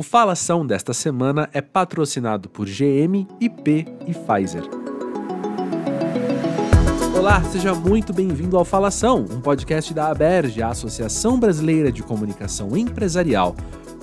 O Falação desta semana é patrocinado por GM, IP e Pfizer. Olá, seja muito bem-vindo ao Falação, um podcast da ABERJ, a Associação Brasileira de Comunicação Empresarial.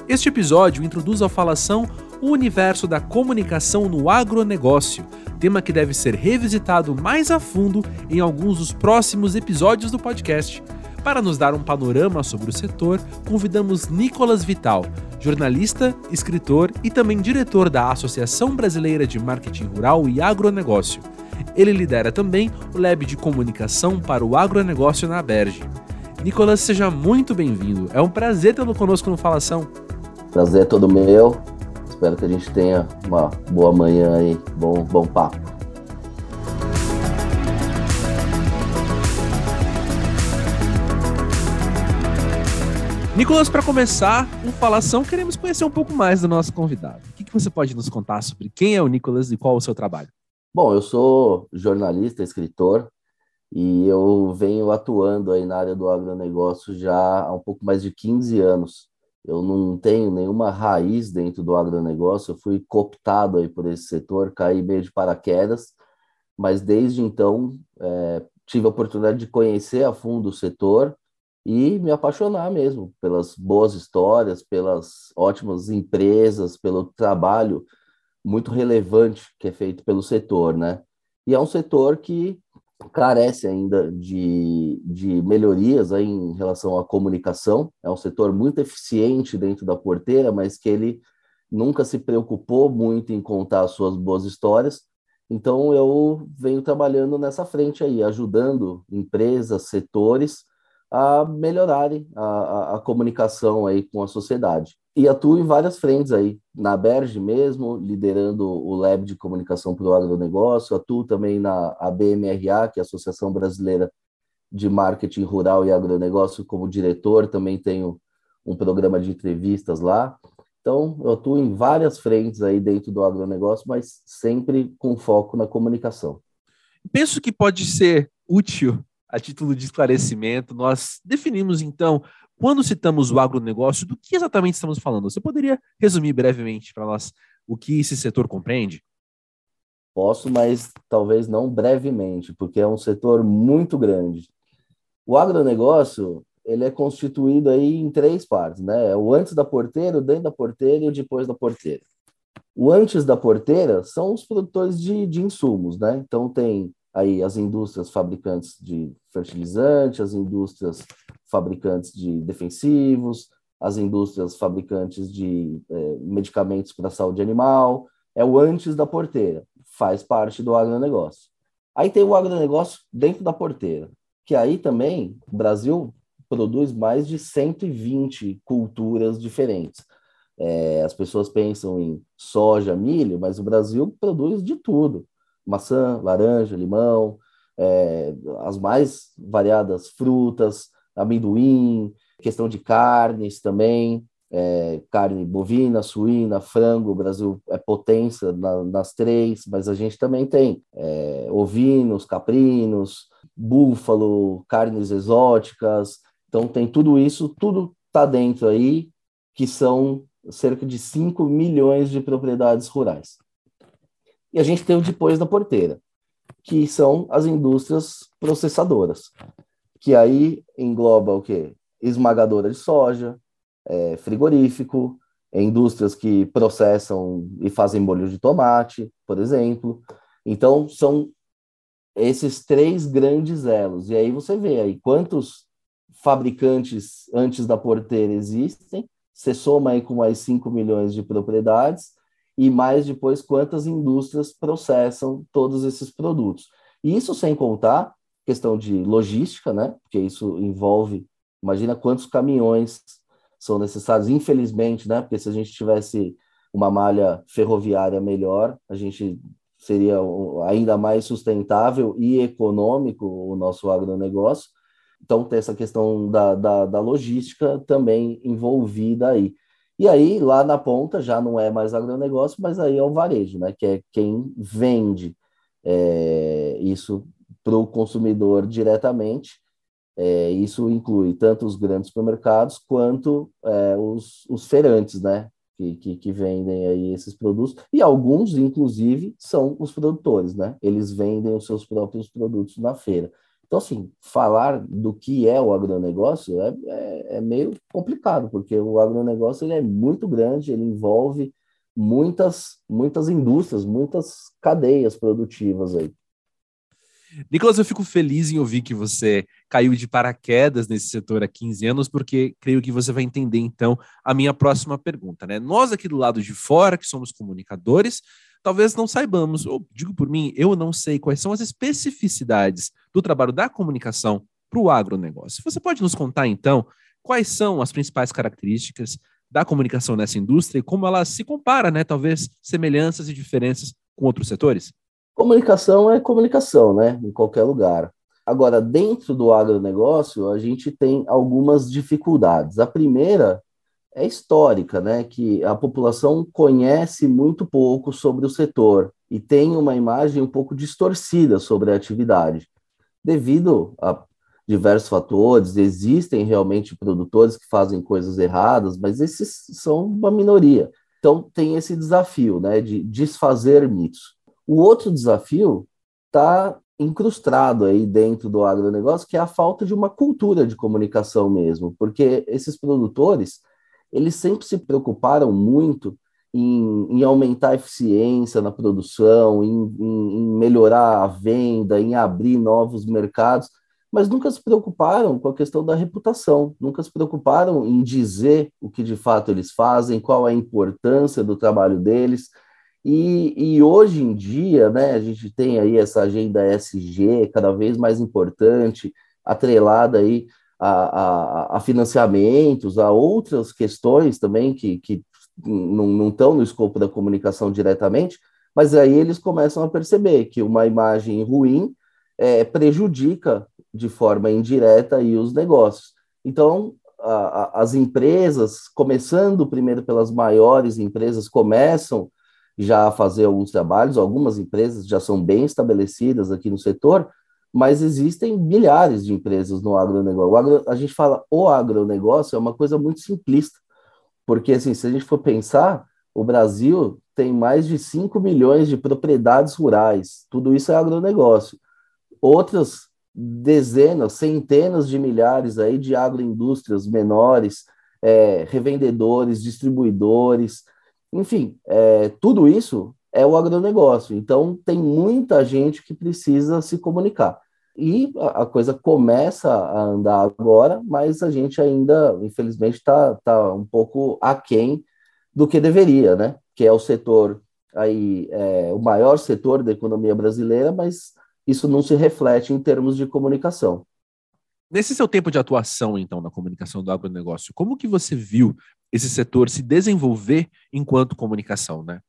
Este episódio introduz ao Falação o universo da comunicação no agronegócio, tema que deve ser revisitado mais a fundo em alguns dos próximos episódios do podcast. Para nos dar um panorama sobre o setor, convidamos Nicolas Vital, jornalista, escritor e também diretor da Associação Brasileira de Marketing Rural e Agronegócio. Ele lidera também o Lab de Comunicação para o Agronegócio na Aberge. Nicolas, seja muito bem-vindo. É um prazer tê-lo conosco no Falação. Prazer é todo meu. Espero que a gente tenha uma boa manhã aí, bom, bom papo. Nicolas, para começar o Falação, queremos conhecer um pouco mais do nosso convidado. O que, que você pode nos contar sobre quem é o Nicolas e qual é o seu trabalho? Bom, eu sou jornalista, escritor, e eu venho atuando aí na área do agronegócio já há um pouco mais de 15 anos. Eu não tenho nenhuma raiz dentro do agronegócio, eu fui cooptado aí por esse setor, caí meio de paraquedas, mas desde então é, tive a oportunidade de conhecer a fundo o setor e me apaixonar mesmo pelas boas histórias, pelas ótimas empresas, pelo trabalho muito relevante que é feito pelo setor, né? E é um setor que carece ainda de, de melhorias aí em relação à comunicação. É um setor muito eficiente dentro da porteira, mas que ele nunca se preocupou muito em contar as suas boas histórias. Então eu venho trabalhando nessa frente aí, ajudando empresas, setores a melhorarem a, a, a, comunicação aí com a sociedade. E atuo em várias frentes aí, na Berge mesmo, liderando o Lab de Comunicação para o Agronegócio, atuo também na ABMRA, que é a Associação Brasileira de Marketing Rural e Agronegócio, como diretor, também tenho um programa de entrevistas lá. Então, eu atuo em várias frentes aí dentro do agronegócio, mas sempre com foco na comunicação. Penso que pode ser útil a título de esclarecimento, nós definimos então, quando citamos o agronegócio, do que exatamente estamos falando? Você poderia resumir brevemente para nós o que esse setor compreende? Posso, mas talvez não brevemente, porque é um setor muito grande. O agronegócio ele é constituído aí em três partes, né? O antes da porteira, o dentro da porteira e o depois da porteira. O antes da porteira são os produtores de, de insumos, né? Então tem aí as indústrias fabricantes de fertilizante, as indústrias fabricantes de defensivos, as indústrias fabricantes de é, medicamentos para a saúde animal, é o antes da porteira, faz parte do agronegócio. Aí tem o agronegócio dentro da porteira, que aí também o Brasil produz mais de 120 culturas diferentes. É, as pessoas pensam em soja, milho, mas o Brasil produz de tudo maçã, laranja, limão, é, as mais variadas frutas, amendoim, questão de carnes também, é, carne bovina, suína, frango, o Brasil é potência na, nas três, mas a gente também tem é, ovinos, caprinos, búfalo, carnes exóticas, então tem tudo isso, tudo está dentro aí, que são cerca de 5 milhões de propriedades rurais. E a gente tem o depois da porteira, que são as indústrias processadoras, que aí engloba o quê? Esmagadora de soja, é, frigorífico, é, indústrias que processam e fazem molho de tomate, por exemplo. Então, são esses três grandes elos. E aí você vê aí quantos fabricantes antes da porteira existem, você soma aí com mais 5 milhões de propriedades, e mais depois quantas indústrias processam todos esses produtos. Isso sem contar questão de logística, né? Porque isso envolve, imagina quantos caminhões são necessários, infelizmente, né? Porque se a gente tivesse uma malha ferroviária melhor, a gente seria ainda mais sustentável e econômico o nosso agronegócio. Então, tem essa questão da, da, da logística também envolvida aí. E aí, lá na ponta, já não é mais agronegócio, mas aí é o varejo, né? Que é quem vende é, isso para o consumidor diretamente. É, isso inclui tanto os grandes supermercados quanto é, os, os feirantes, né? que, que, que, vendem aí esses produtos, e alguns, inclusive, são os produtores, né? Eles vendem os seus próprios produtos na feira. Então, assim, falar do que é o agronegócio é, é, é meio complicado, porque o agronegócio ele é muito grande, ele envolve muitas, muitas indústrias, muitas cadeias produtivas aí. Nicolas, eu fico feliz em ouvir que você caiu de paraquedas nesse setor há 15 anos, porque creio que você vai entender então a minha próxima pergunta, né? Nós aqui do lado de fora, que somos comunicadores, talvez não saibamos, ou digo por mim, eu não sei quais são as especificidades do trabalho da comunicação para o agronegócio. Você pode nos contar então quais são as principais características da comunicação nessa indústria e como ela se compara, né? Talvez semelhanças e diferenças com outros setores? Comunicação é comunicação, né? Em qualquer lugar. Agora, dentro do agronegócio, a gente tem algumas dificuldades. A primeira é histórica, né? Que a população conhece muito pouco sobre o setor e tem uma imagem um pouco distorcida sobre a atividade, devido a diversos fatores. Existem realmente produtores que fazem coisas erradas, mas esses são uma minoria. Então, tem esse desafio, né? De desfazer mitos. O outro desafio está incrustado aí dentro do agronegócio, que é a falta de uma cultura de comunicação mesmo, porque esses produtores, eles sempre se preocuparam muito em, em aumentar a eficiência na produção, em, em, em melhorar a venda, em abrir novos mercados, mas nunca se preocuparam com a questão da reputação, nunca se preocuparam em dizer o que de fato eles fazem, qual a importância do trabalho deles, e, e, hoje em dia, né, a gente tem aí essa agenda SG cada vez mais importante, atrelada aí a, a, a financiamentos, a outras questões também que, que não estão no escopo da comunicação diretamente, mas aí eles começam a perceber que uma imagem ruim é, prejudica de forma indireta aí os negócios. Então, a, as empresas, começando primeiro pelas maiores empresas, começam já fazer alguns trabalhos, algumas empresas já são bem estabelecidas aqui no setor, mas existem milhares de empresas no agronegócio. Agro, a gente fala o agronegócio é uma coisa muito simplista, porque assim, se a gente for pensar, o Brasil tem mais de 5 milhões de propriedades rurais, tudo isso é agronegócio. Outras dezenas, centenas de milhares aí de agroindústrias menores, é, revendedores, distribuidores, enfim, é, tudo isso é o agronegócio. Então, tem muita gente que precisa se comunicar. E a, coisa começa a andar agora, mas a gente ainda, infelizmente, está tá um pouco aquém do que deveria, né? Que é o setor aí, é, o maior setor da economia brasileira, mas isso não se reflete em termos de comunicação. Nesse seu tempo de atuação, então, na comunicação do agronegócio, como que você viu esse setor se desenvolver enquanto comunicação, né?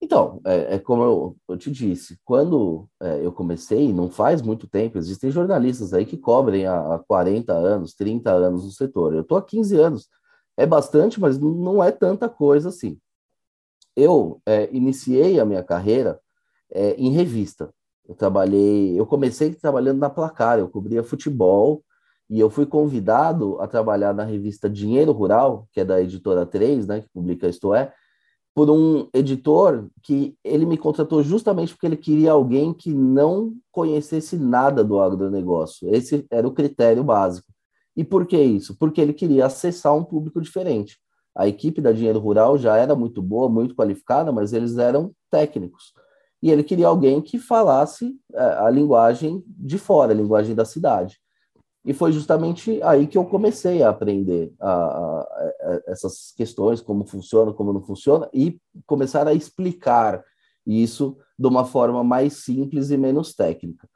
Então, é, é como eu, eu, te disse, quando é, eu comecei, não faz muito tempo, existem jornalistas aí que cobrem há, há 40 anos, 30 anos no setor. Eu estou há 15 anos. É bastante, mas não é tanta coisa assim. Eu é, iniciei a minha carreira é, em revista. Eu trabalhei, eu comecei trabalhando na Placar, eu cobria futebol e eu fui convidado a trabalhar na revista Dinheiro Rural, que é da editora 3, né, que publica Isto É, por um editor que ele me contratou justamente porque ele queria alguém que não conhecesse nada do agronegócio. Esse era o critério básico. E por que isso? Porque ele queria acessar um público diferente. A equipe da Dinheiro Rural já era muito boa, muito qualificada, mas eles eram técnicos. E ele queria alguém que falasse é, a linguagem de fora, a linguagem da cidade. E foi justamente aí que eu comecei a aprender a, a, a, essas questões, como funciona, como não funciona, e começar a explicar isso de uma forma mais simples e menos técnica.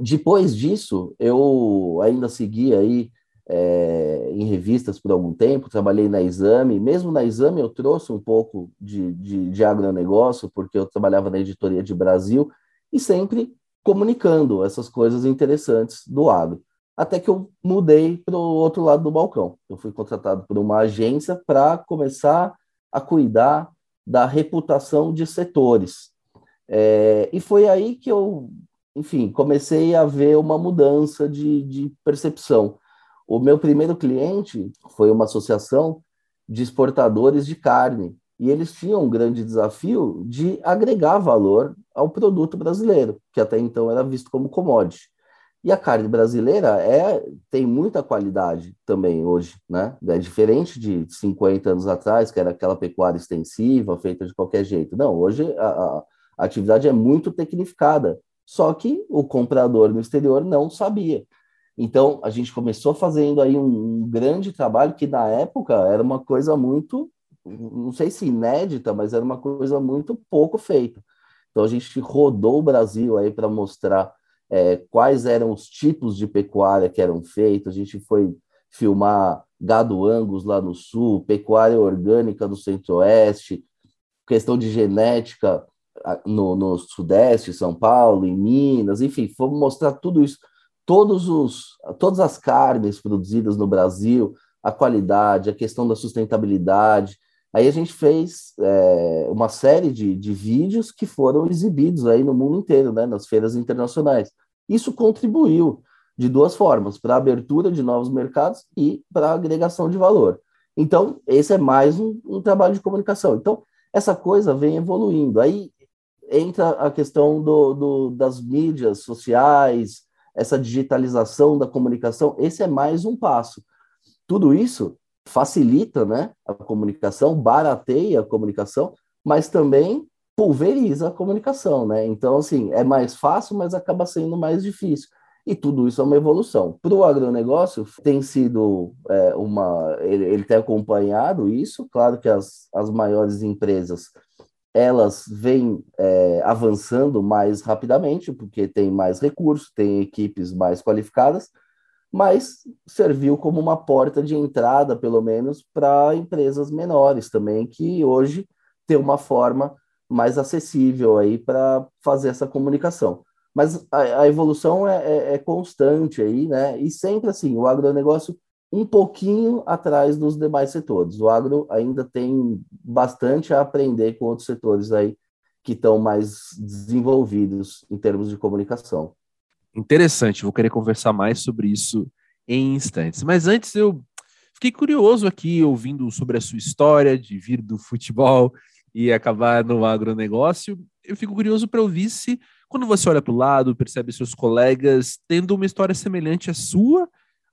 Depois disso, eu ainda segui aí é, em revistas por algum tempo, trabalhei na Exame. Mesmo na Exame, eu trouxe um pouco de, de, de agronegócio, porque eu trabalhava na editoria de Brasil, e sempre comunicando essas coisas interessantes do agro até que eu mudei para o outro lado do balcão. Eu fui contratado por uma agência para começar a cuidar da reputação de setores. É, e foi aí que eu, enfim, comecei a ver uma mudança de, de percepção. O meu primeiro cliente foi uma associação de exportadores de carne. e eles tinham um grande desafio de agregar valor ao produto brasileiro, que até então era visto como commodity. E a carne brasileira é, tem muita qualidade também hoje, né? É diferente de 50 anos atrás, que era aquela pecuária extensiva, feita de qualquer jeito. Não, hoje a, a, atividade é muito tecnificada, só que o comprador no exterior não sabia. Então, a gente começou fazendo aí um, um grande trabalho que, na época, era uma coisa muito não sei se inédita, mas era uma coisa muito pouco feita. Então a gente rodou o Brasil aí para mostrar é, quais eram os tipos de pecuária que eram feitos. A gente foi filmar gado angus lá no sul, pecuária orgânica no centro-oeste, questão de genética no, no sudeste, São Paulo, em Minas, enfim, fomos mostrar tudo isso, todos os, todas as carnes produzidas no Brasil, a qualidade, a questão da sustentabilidade, Aí a gente fez é, uma série de, de vídeos que foram exibidos aí no mundo inteiro, né, nas feiras internacionais. Isso contribuiu de duas formas, para a abertura de novos mercados e para a agregação de valor. Então, esse é mais um, um, trabalho de comunicação. Então, essa coisa vem evoluindo. Aí entra a questão do, do, das mídias sociais, essa digitalização da comunicação. Esse é mais um passo. Tudo isso facilita né, a comunicação, barateia a comunicação, mas também pulveriza a comunicação, né? Então, assim, é mais fácil, mas acaba sendo mais difícil. E tudo isso é uma evolução. Para o agronegócio, tem sido é, uma. Ele, ele tem acompanhado isso, claro que as, as maiores empresas elas vêm é, avançando mais rapidamente, porque tem mais recursos, tem equipes mais qualificadas, mas serviu como uma porta de entrada, pelo menos, para empresas menores também, que hoje tem uma forma mais acessível aí para fazer essa comunicação. Mas a, a evolução é, é, é, constante aí, né? E sempre assim, o agronegócio um pouquinho atrás dos demais setores. O agro ainda tem bastante a aprender com outros setores aí que estão mais desenvolvidos em termos de comunicação interessante. Vou querer conversar mais sobre isso em instantes. Mas antes eu fiquei curioso aqui ouvindo sobre a sua história de vir do futebol e acabar no agronegócio. Eu fico curioso para ouvir se, quando você olha para o lado, percebe seus colegas tendo uma história semelhante à sua,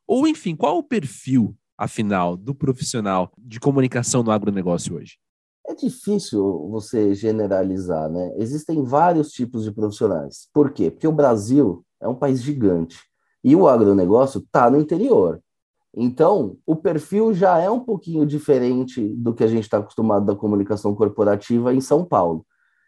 ou enfim, qual o perfil, afinal, do profissional de comunicação no agronegócio hoje? É difícil você generalizar, né? Existem vários tipos de profissionais. Por quê? Porque o Brasil é um país gigante. E o agronegócio está no interior. Então, o perfil já é um pouquinho diferente do que a gente está acostumado da comunicação corporativa em São Paulo.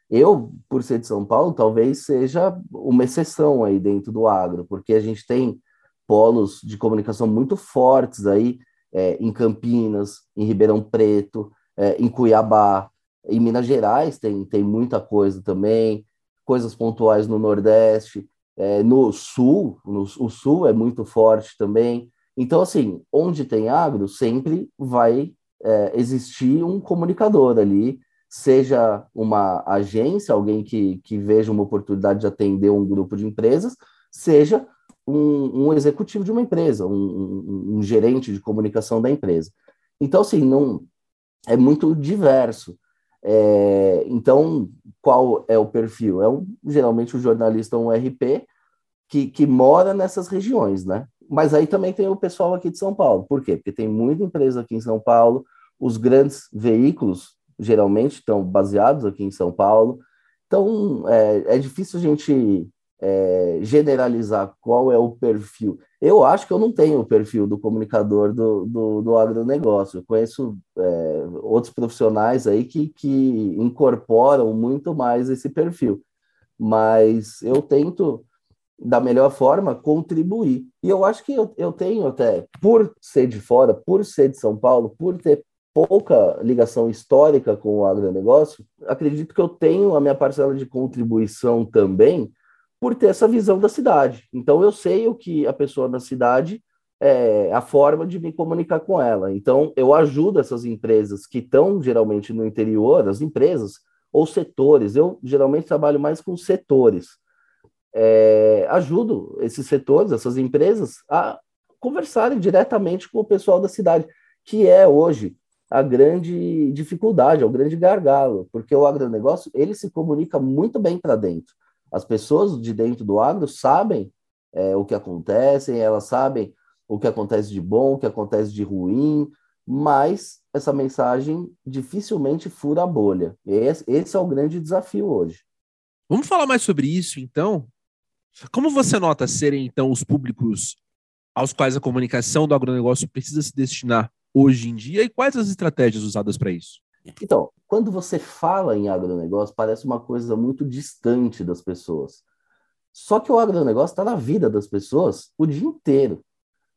Eu, por ser de São Paulo, talvez seja uma exceção aí dentro do agro, porque a gente tem polos de comunicação muito fortes aí é, em Campinas, em Ribeirão Preto, é, em Cuiabá, em Minas Gerais tem, tem muita coisa também, coisas pontuais no Nordeste é, no sul, no, o sul é muito forte também. Então, assim, onde tem agro, sempre vai é, existir um comunicador ali, seja uma agência, alguém que, que veja uma oportunidade de atender um grupo de empresas, seja um, um executivo de uma empresa, um, um, um, gerente de comunicação da empresa. Então, assim, não é muito diverso. É, então, qual é o perfil? É um, geralmente o jornalista um RP que, que mora nessas regiões, né? Mas aí também tem o pessoal aqui de São Paulo. Por quê? Porque tem muita empresa aqui em São Paulo, os grandes veículos geralmente estão baseados aqui em São Paulo. Então, é, é difícil a gente é, generalizar qual é o perfil. Eu acho que eu não tenho o perfil do comunicador do, do, do agronegócio. Eu conheço é, outros profissionais aí que, que incorporam muito mais esse perfil. Mas eu tento, da melhor forma, contribuir. E eu acho que eu, eu tenho até, por ser de fora, por ser de São Paulo, por ter pouca ligação histórica com o agronegócio, acredito que eu tenho a minha parcela de contribuição também por ter essa visão da cidade. Então eu sei o que a pessoa da cidade é a forma de me comunicar com ela. Então eu ajudo essas empresas que estão geralmente no interior, as empresas ou setores. Eu geralmente trabalho mais com setores. É, ajudo esses setores, essas empresas a conversarem diretamente com o pessoal da cidade, que é hoje a grande dificuldade, é o grande gargalo, porque o agronegócio ele se comunica muito bem para dentro. As pessoas de dentro do agro sabem é, o que acontece, elas sabem o que acontece de bom, o que acontece de ruim, mas essa mensagem dificilmente fura a bolha. Esse, esse é o grande desafio hoje. Vamos falar mais sobre isso, então? Como você nota serem, então, os públicos aos quais a comunicação do agronegócio precisa se destinar hoje em dia e quais as estratégias usadas para isso? Então, quando você fala em agronegócio, parece uma coisa muito distante das pessoas. Só que o agronegócio está na vida das pessoas o dia inteiro.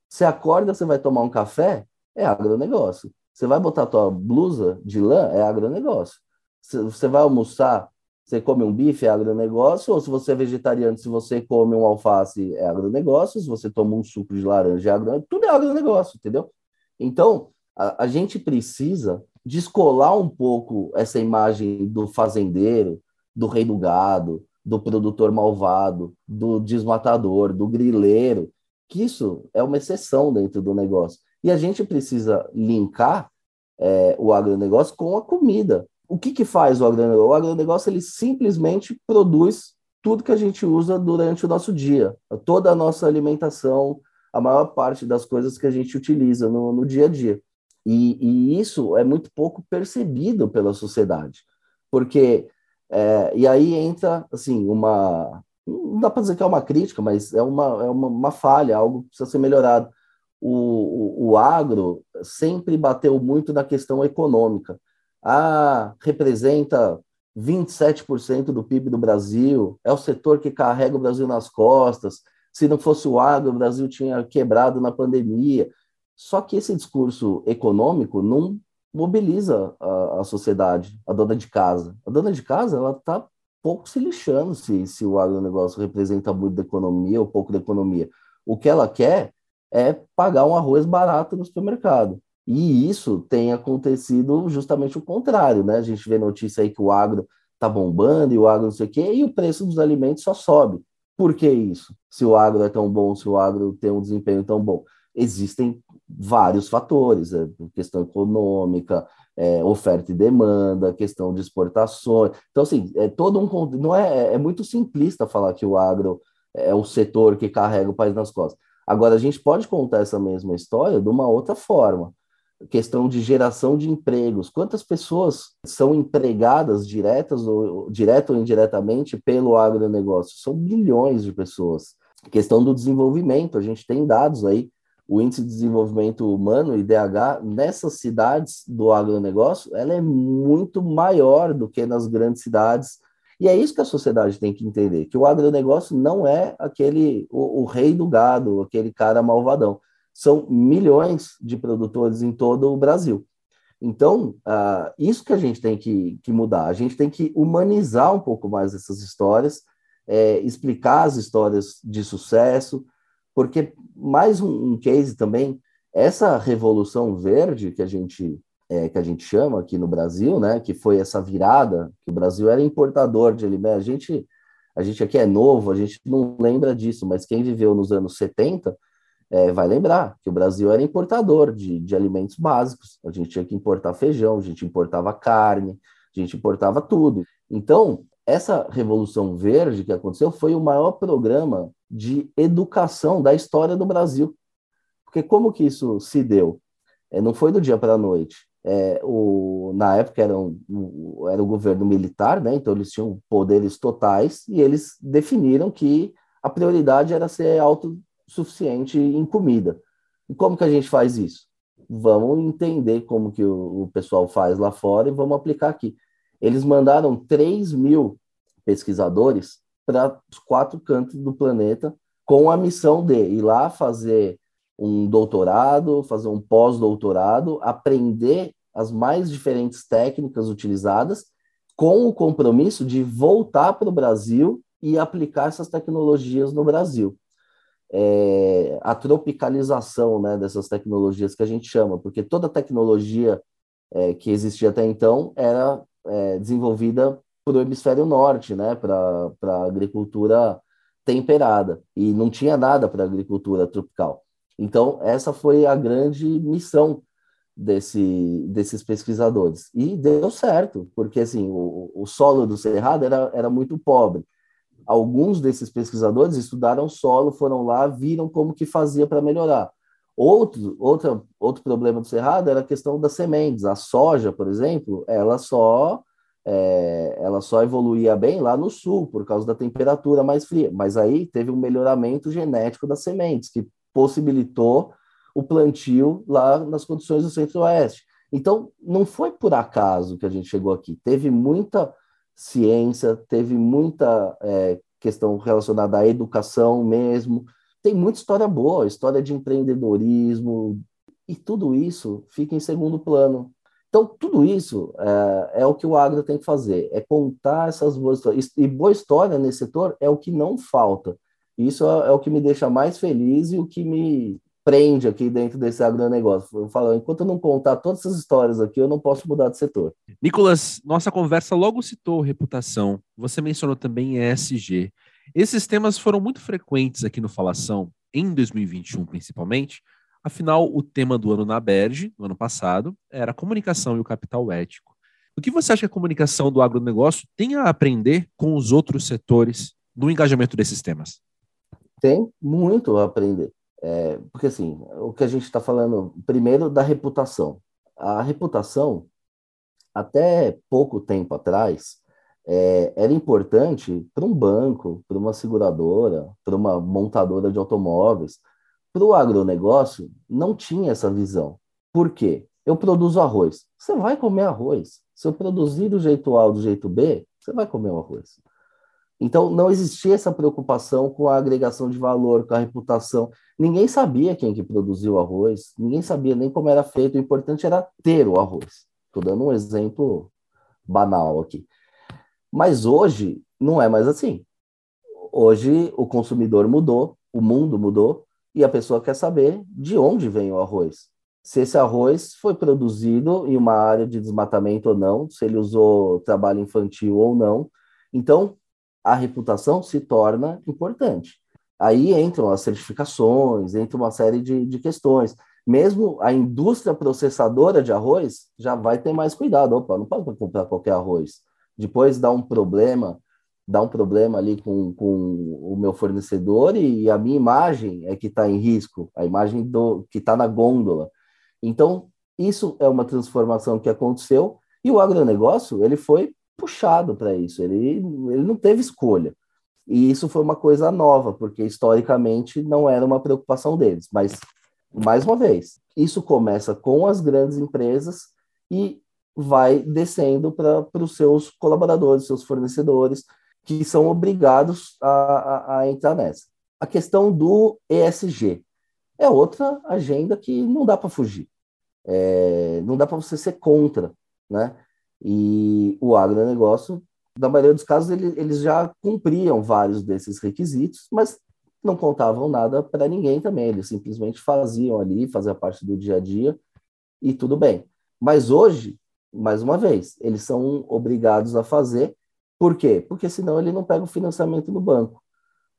Você acorda, você vai tomar um café, é agronegócio. Você vai botar tua blusa de lã, é agronegócio. Você vai almoçar, você come um bife, é agronegócio. Ou se você é vegetariano, se você come um alface, é agronegócio. Se você toma um suco de laranja, é agronegócio. Tudo é agronegócio, entendeu? Então, a, a gente precisa descolar um pouco essa imagem do fazendeiro, do rei do gado, do produtor malvado, do desmatador, do grileiro, que isso é uma exceção dentro do negócio. E a gente precisa linkar é, o agronegócio com a comida. O que, que faz o agronegócio? O agronegócio ele simplesmente produz tudo que a gente usa durante o nosso dia, toda a nossa alimentação, a maior parte das coisas que a gente utiliza no, no dia a dia. E, e, isso é muito pouco percebido pela sociedade, porque é, e aí entra assim uma não dá para dizer que é uma crítica, mas é uma, é uma, uma falha, algo que precisa ser melhorado. O, o, o, agro sempre bateu muito na questão econômica. Ah, representa 27% do PIB do Brasil, é o setor que carrega o Brasil nas costas, se não fosse o agro, o Brasil tinha quebrado na pandemia. Só que esse discurso econômico não mobiliza a, a sociedade, a dona de casa. A dona de casa, ela está pouco se lixando se, se o agronegócio representa muito da economia ou pouco da economia. O que ela quer é pagar um arroz barato no supermercado. E isso tem acontecido justamente o contrário, né? A gente vê notícia aí que o agro está bombando e o agro não sei o quê, e o preço dos alimentos só sobe. Por que isso? Se o agro é tão bom, se o agro tem um desempenho tão bom. Existem vários fatores, é, questão econômica, é, oferta e demanda, questão de exportações. Então, assim, é todo um. Não é, é muito simplista falar que o agro é o setor que carrega o país nas costas. Agora, a gente pode contar essa mesma história de uma outra forma questão de geração de empregos. Quantas pessoas são empregadas diretas ou direto ou indiretamente pelo agronegócio? São bilhões de pessoas. Questão do desenvolvimento, a gente tem dados aí, o índice de desenvolvimento humano, IDH, nessas cidades do agronegócio, ela é muito maior do que nas grandes cidades. E é isso que a sociedade tem que entender, que o agronegócio não é aquele o, o rei do gado, aquele cara malvadão são milhões de produtores em todo o Brasil. Então, uh, isso que a gente tem que, que, mudar. A gente tem que humanizar um pouco mais essas histórias, é, explicar as histórias de sucesso, porque mais um, um, case também, essa revolução verde que a gente é, que a gente chama aqui no Brasil, né, que foi essa virada, que o Brasil era importador de alimentos. A gente, a gente aqui é novo, a gente não lembra disso, mas quem viveu nos anos 70 é, vai lembrar que o Brasil era importador de, de alimentos básicos. A gente tinha que importar feijão, a gente importava carne, a gente importava tudo. Então, essa Revolução Verde que aconteceu foi o maior programa de educação da história do Brasil. Porque como que isso se deu? É, não foi do dia para a noite. É, o, na época era, um, era o governo militar, né? então eles tinham poderes totais e eles definiram que a prioridade era ser auto, suficiente em comida. E como que a gente faz isso? Vamos entender como que o, o pessoal faz lá fora e vamos aplicar aqui. Eles mandaram 3 mil pesquisadores para os quatro cantos do planeta com a missão de ir lá fazer um doutorado, fazer um pós-doutorado, aprender as mais diferentes técnicas utilizadas, com o compromisso de voltar para o Brasil e aplicar essas tecnologias no Brasil. É, a tropicalização né, dessas tecnologias que a gente chama, porque toda tecnologia é, que existia até então era é, desenvolvida para o hemisfério norte, né, para a agricultura temperada, e não tinha nada para agricultura tropical. Então, essa foi a grande missão desse, desses pesquisadores. E deu certo, porque assim, o, o solo do Cerrado era, era muito pobre. Alguns desses pesquisadores estudaram solo, foram lá, viram como que fazia para melhorar. Outro, outra, outro problema do Cerrado era a questão das sementes. A soja, por exemplo, ela só é, ela só evoluía bem lá no sul, por causa da temperatura mais fria. Mas aí teve um melhoramento genético das sementes, que possibilitou o plantio lá nas condições do centro-oeste. Então, não foi por acaso que a gente chegou aqui. Teve muita ciência, teve muita é, questão relacionada à educação mesmo. Tem muita história boa, história de empreendedorismo, e tudo isso fica em segundo plano. Então, tudo isso é, é, o que o agro tem que fazer, é contar essas boas histórias. E boa história nesse setor é o que não falta. Isso é, é o que me deixa mais feliz e o que me prende aqui dentro desse agronegócio. Eu falo, enquanto eu não contar todas essas histórias aqui, eu não posso mudar de setor. Nicolas, nossa conversa logo citou reputação. Você mencionou também ESG. Esses temas foram muito frequentes aqui no Falação, em 2021 principalmente. Afinal, o tema do ano na Berge, no ano passado, era a comunicação e o capital ético. O que você acha que a comunicação do agronegócio tem a aprender com os outros setores no engajamento desses temas? Tem muito a aprender. É, porque, assim, o que a gente está falando, primeiro, da reputação. A reputação, até pouco tempo atrás, é, era importante para um banco, para uma seguradora, para uma montadora de automóveis. Para o agronegócio, não tinha essa visão. Por quê? Eu produzo arroz. Você vai comer arroz. Se eu produzir do jeito A ou do jeito B, você vai comer o arroz. Então, não existia essa preocupação com a agregação de valor, com a reputação. Ninguém sabia quem que produziu arroz, ninguém sabia nem como era feito, o importante era ter o arroz. Estou dando um exemplo banal aqui. Mas hoje não é mais assim. Hoje o consumidor mudou, o mundo mudou, e a pessoa quer saber de onde vem o arroz. Se esse arroz foi produzido em uma área de desmatamento ou não, se ele usou trabalho infantil ou não. Então, a reputação se torna importante. Aí entram as certificações, entra uma série de, de questões. Mesmo a indústria processadora de arroz já vai ter mais cuidado. Opa, não pode comprar qualquer arroz. Depois dá um problema, dá um problema ali com, com o meu fornecedor e a minha imagem é que está em risco, a imagem do que está na gôndola. Então, isso é uma transformação que aconteceu e o agronegócio ele foi puxado para isso, ele, ele não teve escolha. E isso foi uma coisa nova, porque historicamente não era uma preocupação deles. Mas, mais uma vez, isso começa com as grandes empresas e vai descendo para os seus colaboradores, seus fornecedores, que são obrigados a, a, a entrar nessa. A questão do ESG é outra agenda que não dá para fugir. É, não dá para você ser contra, né? E o agronegócio, na maioria dos casos, ele, eles já cumpriam vários desses requisitos, mas não contavam nada para ninguém também. Eles simplesmente faziam ali, fazia parte do dia a dia e tudo bem. Mas hoje, mais uma vez, eles são obrigados a fazer. Por quê? Porque senão ele não pega o financiamento no banco.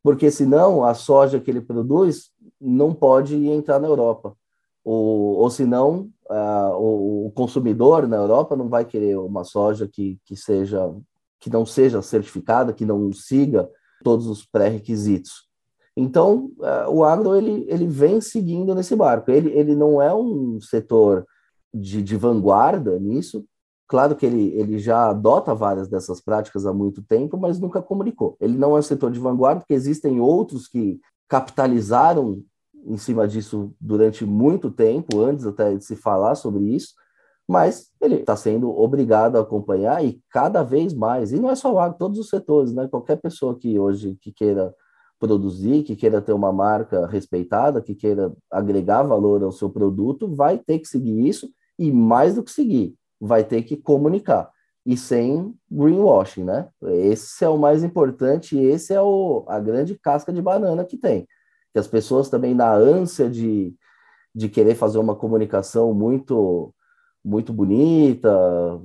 Porque senão a soja que ele produz não pode entrar na Europa ou, ou senão uh, o, o, consumidor na Europa não vai querer uma soja que, que seja que não seja certificada, que não siga todos os pré-requisitos. Então, uh, o agro ele, ele vem seguindo nesse barco. Ele, ele não é um setor de, de vanguarda nisso. Claro que ele, ele já adota várias dessas práticas há muito tempo, mas nunca comunicou. Ele não é um setor de vanguarda, porque existem outros que capitalizaram em cima disso durante muito tempo, antes até de se falar sobre isso, mas ele está sendo obrigado a acompanhar e cada vez mais, e não é só o agro, todos os setores, né? Qualquer pessoa que hoje que queira produzir, que queira ter uma marca respeitada, que queira agregar valor ao seu produto, vai ter que seguir isso e mais do que seguir, vai ter que comunicar e sem greenwashing, né? Esse é o mais importante e esse é o, a grande casca de banana que tem que as pessoas também na ânsia de, de querer fazer uma comunicação muito muito bonita,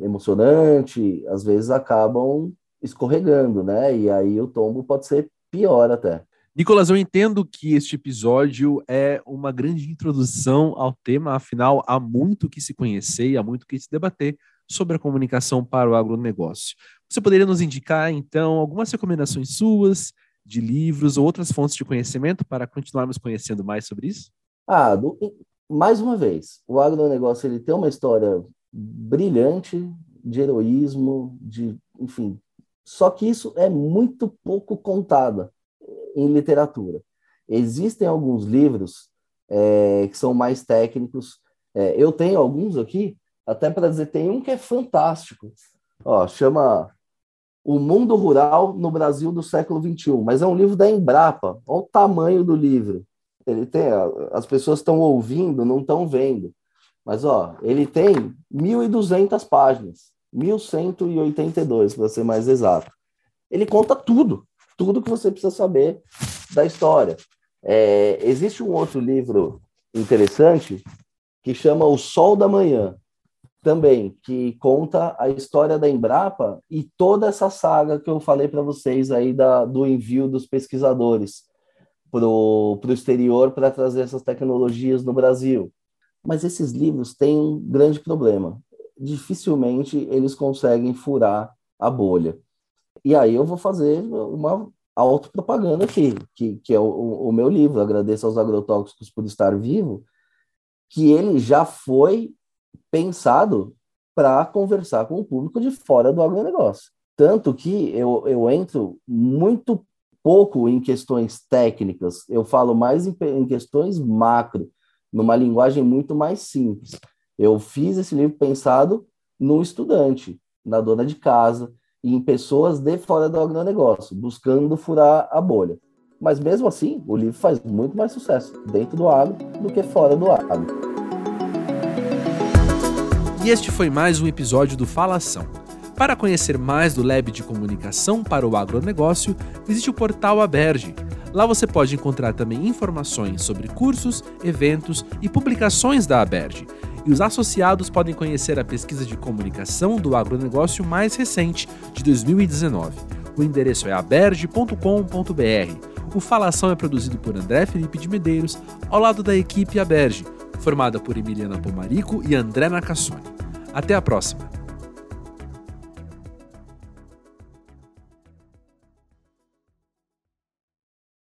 emocionante, às vezes acabam escorregando, né? E aí o tombo pode ser pior até. Nicolas, eu entendo que este episódio é uma grande introdução ao tema, afinal, há muito que se conhecer e há muito que se debater sobre a comunicação para o agronegócio. Você poderia nos indicar, então, algumas recomendações suas de livros ou outras fontes de conhecimento para continuarmos conhecendo mais sobre isso? Ah, mais uma vez, o agronegócio ele tem uma história brilhante de heroísmo, de, enfim, só que isso é muito pouco contada em literatura. Existem alguns livros é, que são mais técnicos. É, eu tenho alguns aqui, até para dizer, tem um que é fantástico. Ó, chama O Mundo Rural no Brasil do século XXI, mas é um livro da Embrapa. Olha o tamanho do livro. Ele tem, as pessoas estão ouvindo, não estão vendo. Mas ó, ele tem 1.200 páginas, 1.182 para ser mais exato. Ele conta tudo tudo que você precisa saber da história. É, existe um outro livro interessante que chama O Sol da Manhã, também, que conta a história da Embrapa e toda essa saga que eu falei para vocês aí da, do envio dos pesquisadores para o exterior para trazer essas tecnologias no Brasil. Mas esses livros têm um grande problema. Dificilmente eles conseguem furar a bolha. E aí eu vou fazer uma autopropaganda aqui, que, que é o, o meu livro, Agradeço aos Agrotóxicos por Estar Vivo, que ele já foi pensado para conversar com o público de fora do agronegócio. Tanto que eu, eu entro muito pouco em questões técnicas, eu falo mais em, em questões macro, numa linguagem muito mais simples. Eu fiz esse livro pensado no estudante, na dona de casa, em pessoas de fora do agronegócio, buscando furar a bolha. Mas mesmo assim, o livro faz muito mais sucesso dentro do agro do que fora do agro. E este foi mais um episódio do Falação. Para conhecer mais do Lab de Comunicação para o Agronegócio, visite o portal Aberge. Lá você pode encontrar também informações sobre cursos, eventos e publicações da Aberge e os associados podem conhecer a pesquisa de comunicação do agronegócio mais recente, de 2019. O endereço é aberge.com.br. O Falação é produzido por André Felipe de Medeiros, ao lado da equipe Aberge, formada por Emiliana Pomarico e André Nacassone. Até a próxima!